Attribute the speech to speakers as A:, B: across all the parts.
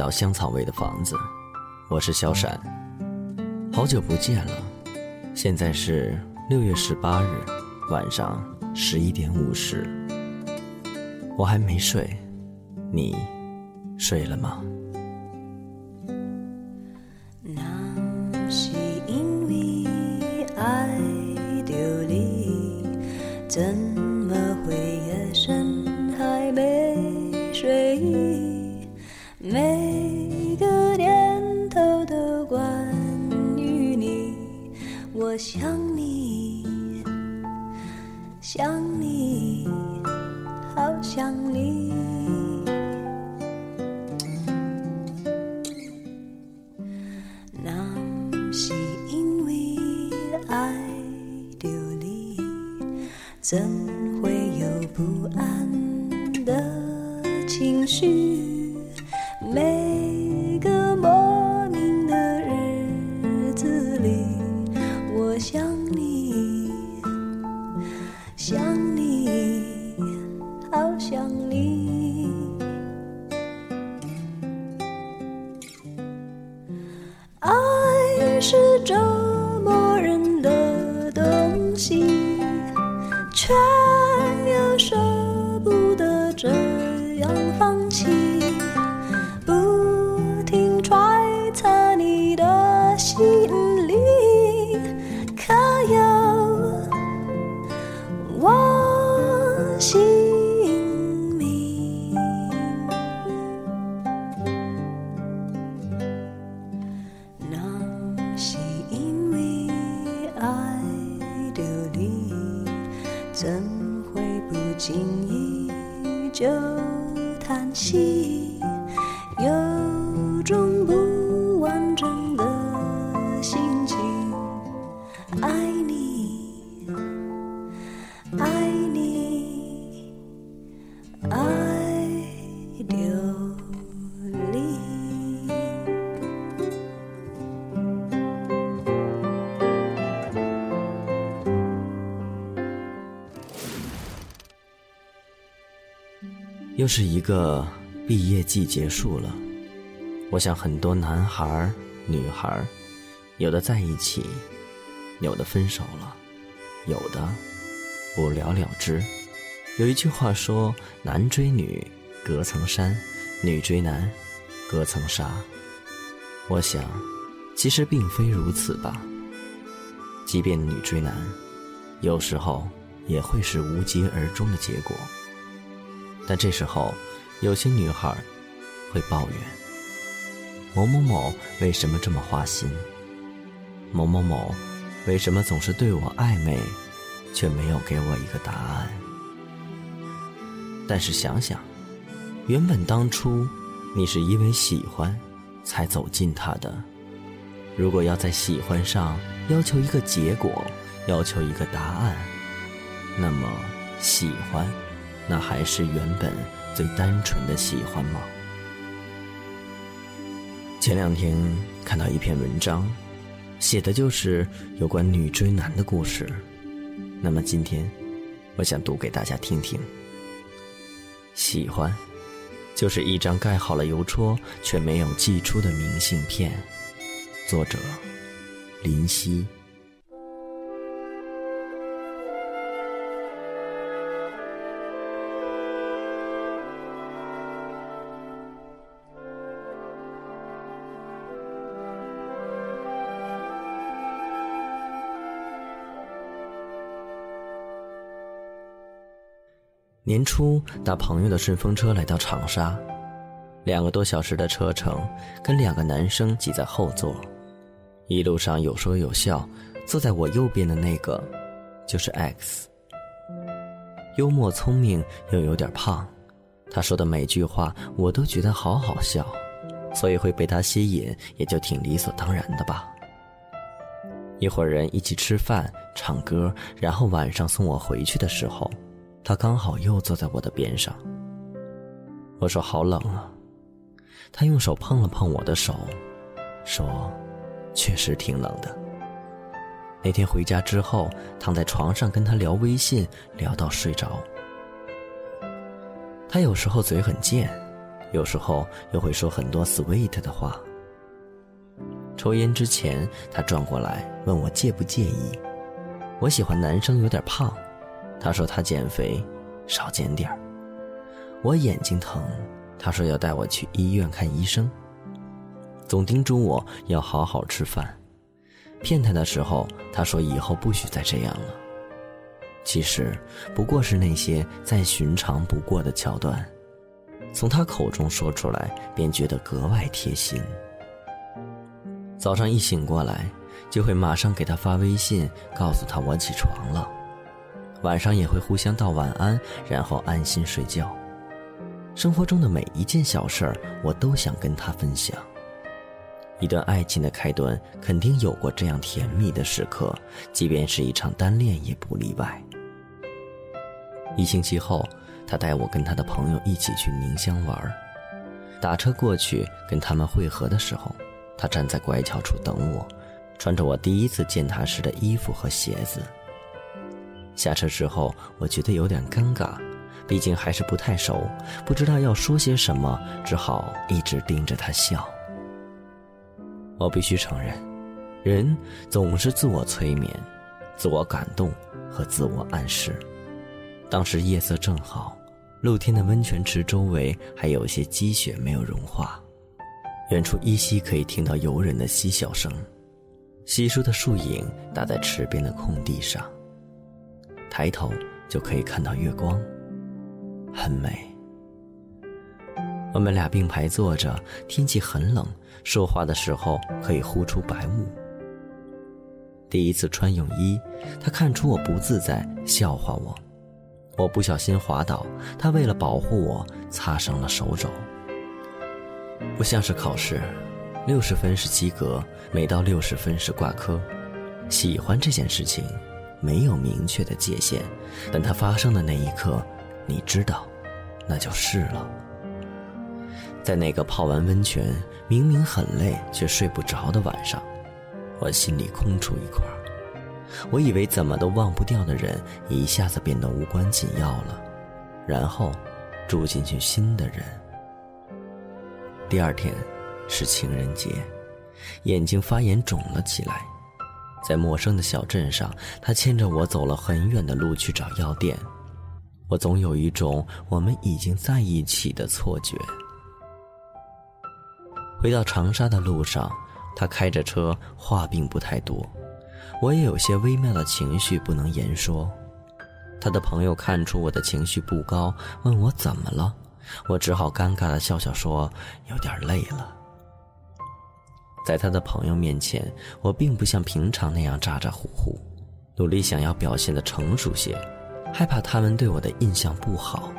A: 到香草味的房子，我是小闪，好久不见了。现在是六月十八日晚上十一点五十，我还没睡，你睡了吗？
B: 那是因为爱丢你，又是
A: 一个毕业季结束了，我想很多男孩、女孩，有的在一起，有的分手了，有的不了了之。有一句话说：“男追女隔层山，女追男隔层纱。”我想，其实并非如此吧。即便女追男，有时候也会是无疾而终的结果。但这时候，有些女孩会抱怨：某某某为什么这么花心？某某某为什么总是对我暧昧，却没有给我一个答案？但是想想，原本当初你是因为喜欢才走近他的，如果要在喜欢上要求一个结果，要求一个答案，那么喜欢。那还是原本最单纯的喜欢吗？前两天看到一篇文章，写的就是有关女追男的故事。那么今天，我想读给大家听听。喜欢，就是一张盖好了邮戳却没有寄出的明信片。作者：林夕。年初搭朋友的顺风车来到长沙，两个多小时的车程，跟两个男生挤在后座，一路上有说有笑。坐在我右边的那个，就是 X，幽默聪明又有点胖，他说的每句话我都觉得好好笑，所以会被他吸引，也就挺理所当然的吧。一伙人一起吃饭、唱歌，然后晚上送我回去的时候。他刚好又坐在我的边上。我说好冷啊，他用手碰了碰我的手，说：“确实挺冷的。”那天回家之后，躺在床上跟他聊微信，聊到睡着。他有时候嘴很贱，有时候又会说很多 sweet 的话。抽烟之前，他转过来问我介不介意。我喜欢男生有点胖，他说他减肥，少减点儿。我眼睛疼，他说要带我去医院看医生。总叮嘱我要好好吃饭。骗他的时候，他说以后不许再这样了。其实不过是那些再寻常不过的桥段，从他口中说出来，便觉得格外贴心。早上一醒过来，就会马上给他发微信，告诉他我起床了。晚上也会互相道晚安，然后安心睡觉。生活中的每一件小事儿，我都想跟他分享。一段爱情的开端，肯定有过这样甜蜜的时刻，即便是一场单恋也不例外。一星期后，他带我跟他的朋友一起去宁乡玩。打车过去跟他们会合的时候。他站在拐角处等我，穿着我第一次见他时的衣服和鞋子。下车之后，我觉得有点尴尬，毕竟还是不太熟，不知道要说些什么，只好一直盯着他笑。我必须承认，人总是自我催眠、自我感动和自我暗示。当时夜色正好，露天的温泉池周围还有一些积雪没有融化。远处依稀可以听到游人的嬉笑声，稀疏的树影打在池边的空地上。抬头就可以看到月光，很美。我们俩并排坐着，天气很冷，说话的时候可以呼出白雾。第一次穿泳衣，他看出我不自在，笑话我。我不小心滑倒，他为了保护我，擦伤了手肘。不像是考试，六十分是及格，每到六十分是挂科。喜欢这件事情，没有明确的界限，但它发生的那一刻，你知道，那就是了。在那个泡完温泉，明明很累却睡不着的晚上，我心里空出一块。我以为怎么都忘不掉的人，一下子变得无关紧要了，然后，住进去新的人。第二天是情人节，眼睛发炎肿了起来，在陌生的小镇上，他牵着我走了很远的路去找药店。我总有一种我们已经在一起的错觉。回到长沙的路上，他开着车，话并不太多，我也有些微妙的情绪不能言说。他的朋友看出我的情绪不高，问我怎么了。我只好尴尬的笑笑说：“有点累了。”在他的朋友面前，我并不像平常那样咋咋呼呼，努力想要表现的成熟些，害怕他们对我的印象不好。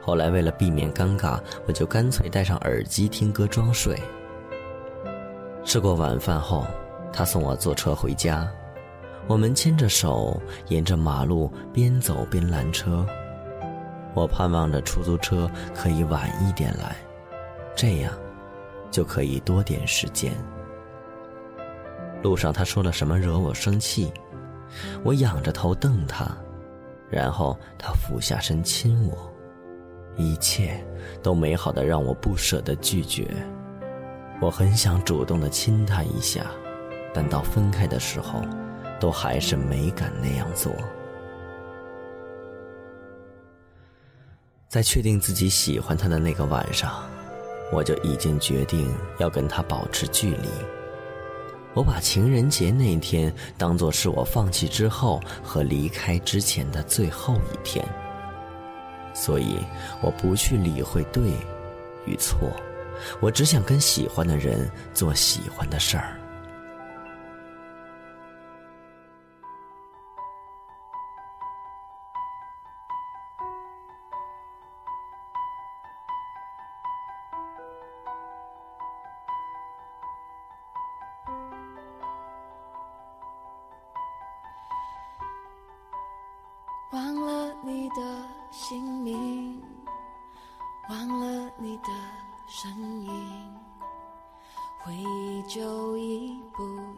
A: 后来为了避免尴尬，我就干脆戴上耳机听歌装睡。吃过晚饭后，他送我坐车回家，我们牵着手沿着马路边走边拦车。我盼望着出租车可以晚一点来，这样就可以多点时间。路上他说了什么惹我生气？我仰着头瞪他，然后他俯下身亲我，一切都美好的让我不舍得拒绝。我很想主动的亲他一下，但到分开的时候，都还是没敢那样做。在确定自己喜欢他的那个晚上，我就已经决定要跟他保持距离。我把情人节那天当做是我放弃之后和离开之前的最后一天，所以我不去理会对与错，我只想跟喜欢的人做喜欢的事儿。
B: 身影，回忆就一步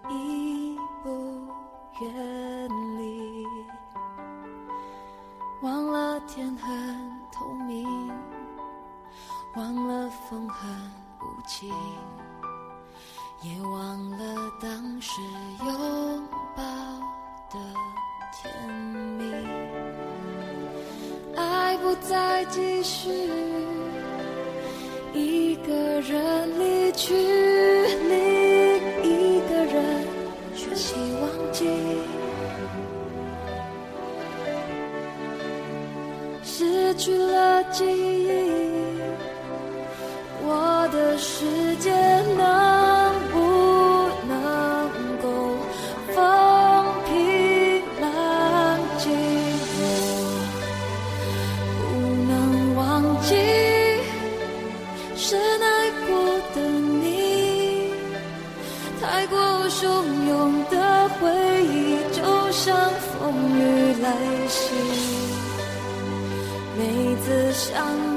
A: 失去了记忆，我的世界呢？次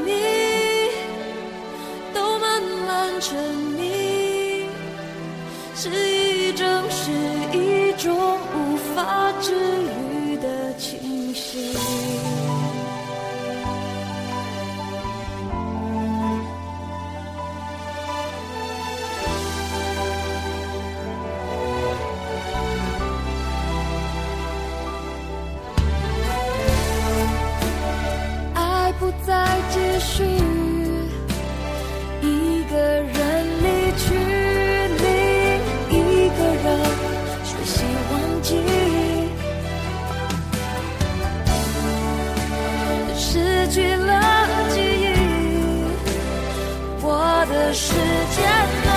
A: 的时间啊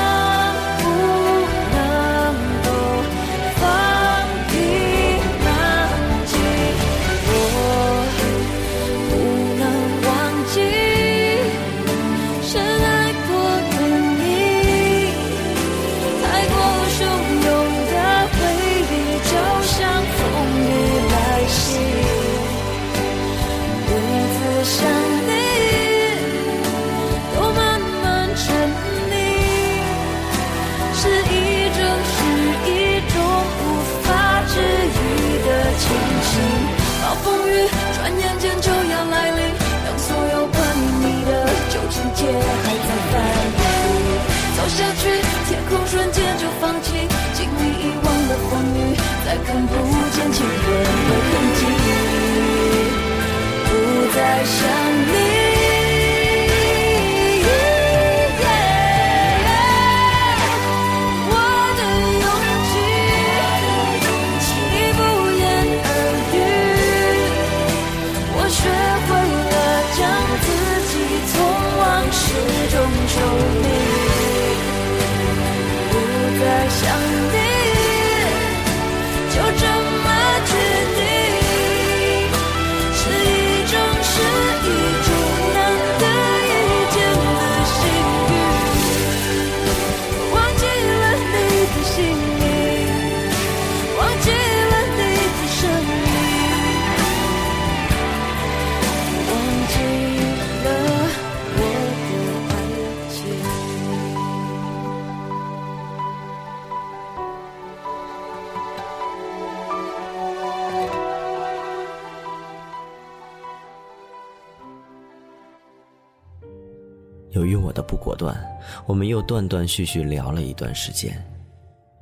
A: 不
C: 果断，我们又断断续续聊了一段时间。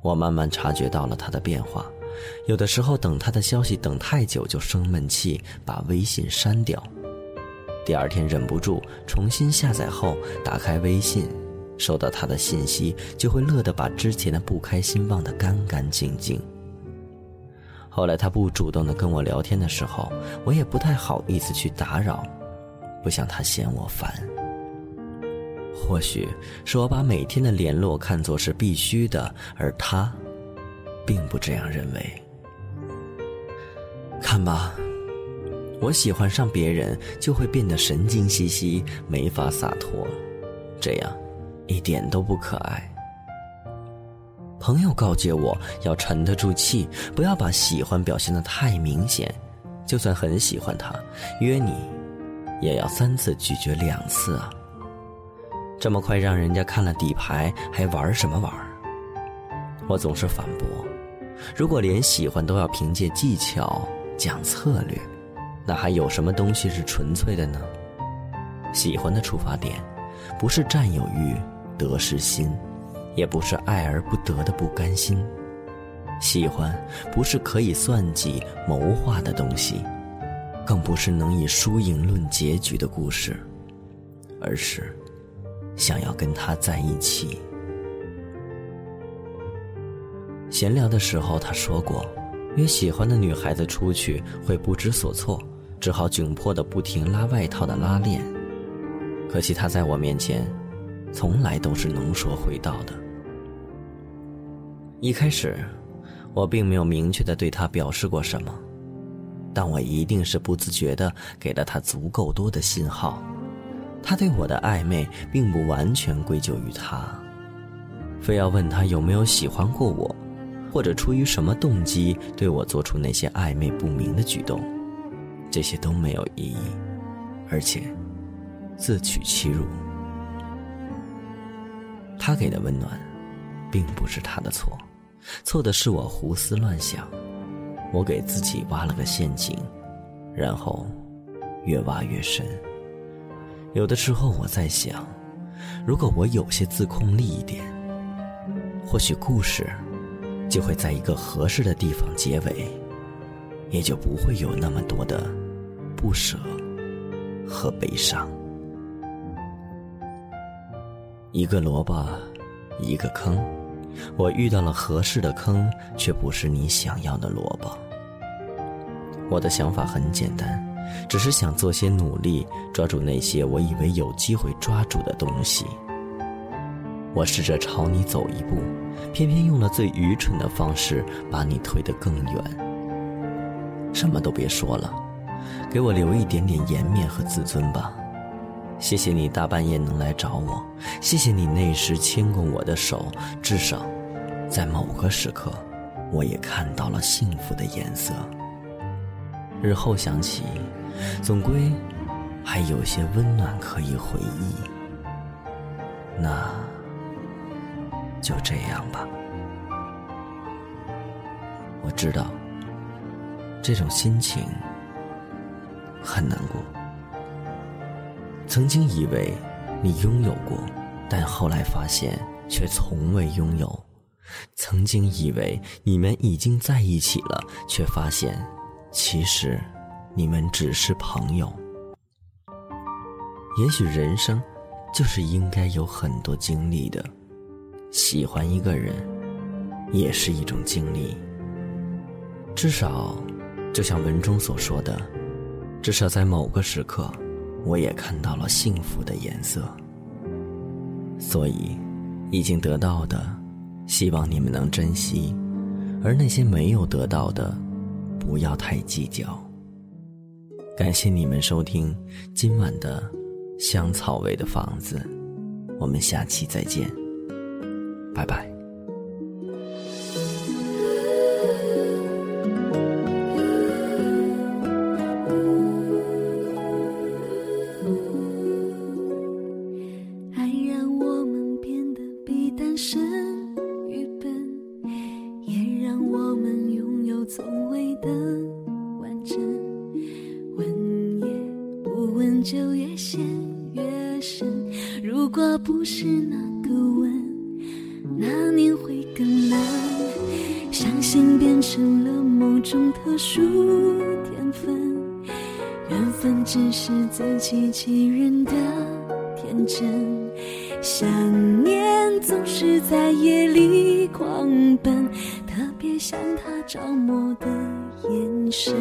C: 我慢慢察觉到了他的变化，有的时候等他的消息等太久就生闷气，把微信删掉。第二天忍不住重新下载后，打开微信，收到他的信息，就会乐得把之前的不开心忘得干干净净。后来他不主动的跟我聊天的时候，我也不太好意思去打扰，不想他嫌我烦。或许是我把每天的联络看作是必须的，而他，并不这样认为。看吧，我喜欢上别人就会变得神经兮兮，没法洒脱，这样一点都不可爱。朋友告诫我要沉得住气，不要把喜欢表现得太明显，就算很喜欢他，约你，也要三次拒绝两次啊。这么快让人家看了底牌，还玩什么玩？我总是反驳：如果连喜欢都要凭借技巧、讲策略，那还有什么东西是纯粹的呢？喜欢的出发点，
A: 不是占有欲、得失心，也不是爱而不得的不甘心。喜欢不是可以算计、谋划的东西，更不是能以输赢论结局的故事，而是想要跟他在一起。闲聊的时候，他说过，约喜欢的女孩子出去会不知所措，只好窘迫的不停拉外套的拉链。可惜他在我面前，从来都是能说会道的。一开始，我并没有明确的对他表示过什么，但我一定是不自觉的给了他足够多的信号。他对我的暧昧，并不完全归咎于他，非要问他有没有喜欢过我。或者出于什么动机对我做出那些暧昧不明的举动，这些都没有意义，而且自取其辱。他给的温暖，并不是他的错，错的是我胡思乱想，我给自己挖了个陷阱，然后越挖越深。有的时候我在想，如果我有些自控力一点，或许故事。就会在一个合适的地方结尾，也就不会有那么多的不舍和悲伤。一个萝卜，一个坑，我遇到了合适的坑，却不是你想要的萝卜。我的想法很简单，只是想做些努力，抓住那些我以为有机会抓住的东西。我试着朝你走一步。偏偏用了最愚蠢的方式把你推得更远。什么都别说了，给我留一点点颜面和自尊吧。谢谢你大半夜能来找我，谢谢你那时牵过我的手，至少，在某个时刻，我也看到了幸福的颜色。日后想起，总归还有些温暖可以回忆。那。就这样吧，我知道这种心情很难过。曾经以为你拥有过，但后来发现却从未拥有；曾经以为你们已经在一起了，却发现其实你们只是朋友。也许人生就是应该有很多经历的。喜欢一个人，也是一种经历。至少，就像文中所说的，至少在某个时刻，我也看到了幸福的颜色。所以，已经得到的，希望你们能珍惜；而那些没有得到的，不要太计较。感谢你们收听今晚的香草味的房子，我们下期再见。拜拜。
B: 不是那个吻。那年会更难，相信变成了某种特殊天分，缘分只是自欺欺人的天真，想念总是在夜里狂奔，特别像他着魔的眼神。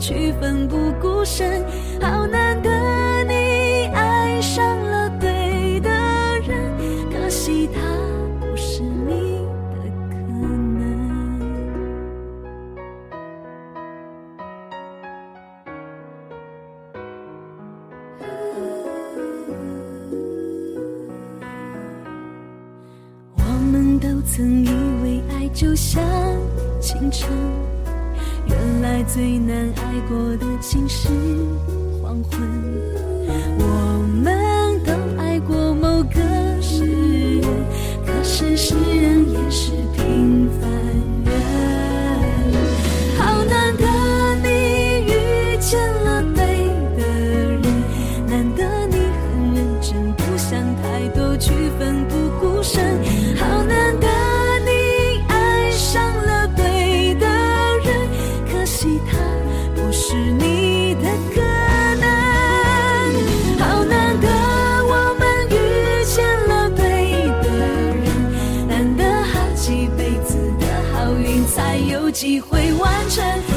B: 去奋不顾身，好爱过的竟是黄昏。我们都爱过某个诗人，可是诗人也是平凡机会完成。